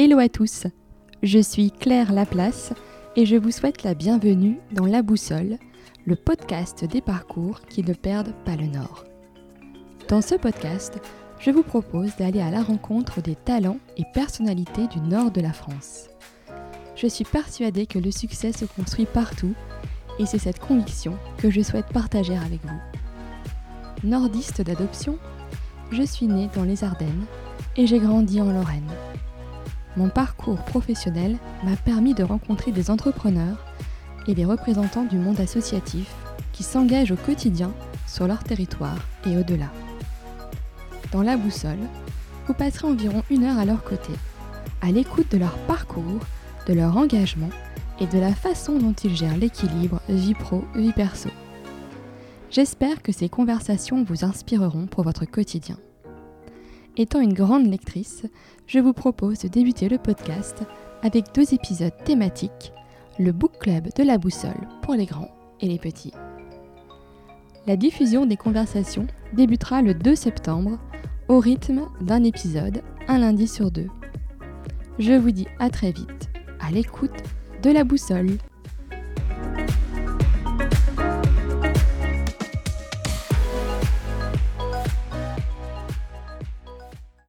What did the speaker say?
Hello à tous, je suis Claire Laplace et je vous souhaite la bienvenue dans La Boussole, le podcast des parcours qui ne perdent pas le nord. Dans ce podcast, je vous propose d'aller à la rencontre des talents et personnalités du nord de la France. Je suis persuadée que le succès se construit partout et c'est cette conviction que je souhaite partager avec vous. Nordiste d'adoption, je suis née dans les Ardennes et j'ai grandi en Lorraine. Mon parcours professionnel m'a permis de rencontrer des entrepreneurs et des représentants du monde associatif qui s'engagent au quotidien sur leur territoire et au-delà. Dans la boussole, vous passerez environ une heure à leur côté, à l'écoute de leur parcours, de leur engagement et de la façon dont ils gèrent l'équilibre vie pro-vie perso. J'espère que ces conversations vous inspireront pour votre quotidien. Étant une grande lectrice, je vous propose de débuter le podcast avec deux épisodes thématiques, le book club de la boussole pour les grands et les petits. La diffusion des conversations débutera le 2 septembre au rythme d'un épisode un lundi sur deux. Je vous dis à très vite à l'écoute de la boussole.